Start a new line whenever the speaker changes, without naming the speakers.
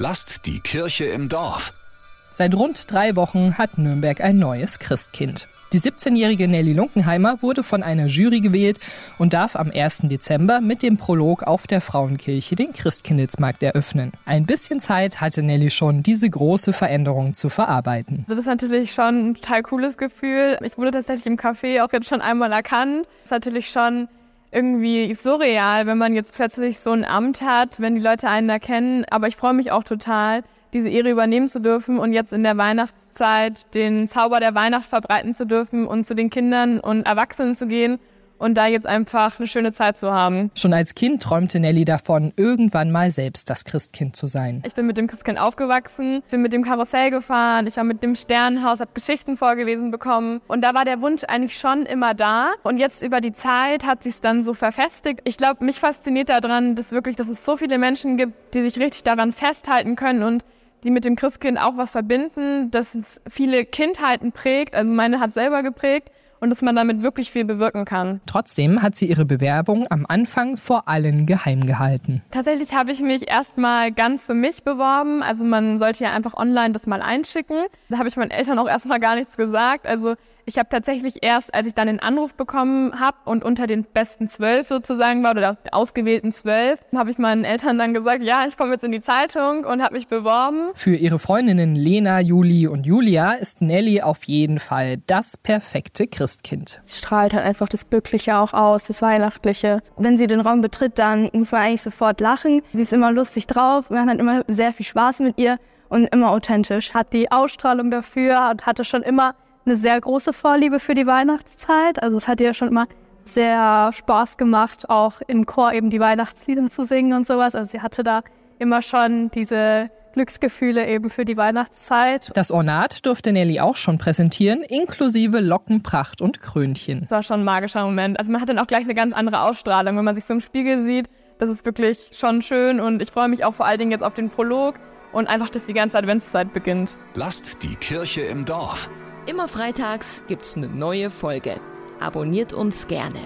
Lasst die Kirche im Dorf.
Seit rund drei Wochen hat Nürnberg ein neues Christkind. Die 17-jährige Nelly Lunkenheimer wurde von einer Jury gewählt und darf am 1. Dezember mit dem Prolog auf der Frauenkirche den Christkindlesmarkt eröffnen. Ein bisschen Zeit hatte Nelly schon, diese große Veränderung zu verarbeiten.
Das ist natürlich schon ein total cooles Gefühl. Ich wurde tatsächlich im Café auch jetzt schon einmal erkannt. Das ist natürlich schon irgendwie surreal, wenn man jetzt plötzlich so ein Amt hat, wenn die Leute einen erkennen. Aber ich freue mich auch total, diese Ehre übernehmen zu dürfen und jetzt in der Weihnachtszeit den Zauber der Weihnacht verbreiten zu dürfen und zu den Kindern und Erwachsenen zu gehen und da jetzt einfach eine schöne Zeit zu haben.
Schon als Kind träumte Nelly davon, irgendwann mal selbst das Christkind zu sein.
Ich bin mit dem Christkind aufgewachsen, bin mit dem Karussell gefahren, ich war mit dem Sternenhaus, habe Geschichten vorgelesen bekommen und da war der Wunsch eigentlich schon immer da und jetzt über die Zeit hat sich dann so verfestigt. Ich glaube, mich fasziniert daran, dass wirklich, dass es so viele Menschen gibt, die sich richtig daran festhalten können und die mit dem Christkind auch was verbinden, dass es viele Kindheiten prägt, also meine hat selber geprägt und dass man damit wirklich viel bewirken kann.
Trotzdem hat sie ihre Bewerbung am Anfang vor allen geheim gehalten.
Tatsächlich habe ich mich erstmal ganz für mich beworben. Also man sollte ja einfach online das mal einschicken. Da habe ich meinen Eltern auch erstmal gar nichts gesagt. Also ich habe tatsächlich erst, als ich dann den Anruf bekommen habe und unter den besten zwölf sozusagen war oder ausgewählten zwölf, habe ich meinen Eltern dann gesagt, ja, ich komme jetzt in die Zeitung und habe mich beworben.
Für ihre Freundinnen Lena, Juli und Julia ist Nelly auf jeden Fall das perfekte Christkind.
Sie strahlt halt einfach das Glückliche auch aus, das Weihnachtliche. Wenn sie den Raum betritt, dann muss man eigentlich sofort lachen. Sie ist immer lustig drauf, wir haben immer sehr viel Spaß mit ihr und immer authentisch, hat die Ausstrahlung dafür und hatte schon immer eine sehr große Vorliebe für die Weihnachtszeit. Also es hat ihr schon immer sehr Spaß gemacht, auch im Chor eben die Weihnachtslieder zu singen und sowas. Also sie hatte da immer schon diese Glücksgefühle eben für die Weihnachtszeit.
Das Ornat durfte Nelly auch schon präsentieren, inklusive Lockenpracht und Krönchen.
Das war schon ein magischer Moment. Also man hat dann auch gleich eine ganz andere Ausstrahlung, wenn man sich so im Spiegel sieht. Das ist wirklich schon schön und ich freue mich auch vor allen Dingen jetzt auf den Prolog und einfach, dass die ganze Adventszeit beginnt.
Lasst die Kirche im Dorf.
Immer freitags gibt's eine neue Folge. Abonniert uns gerne.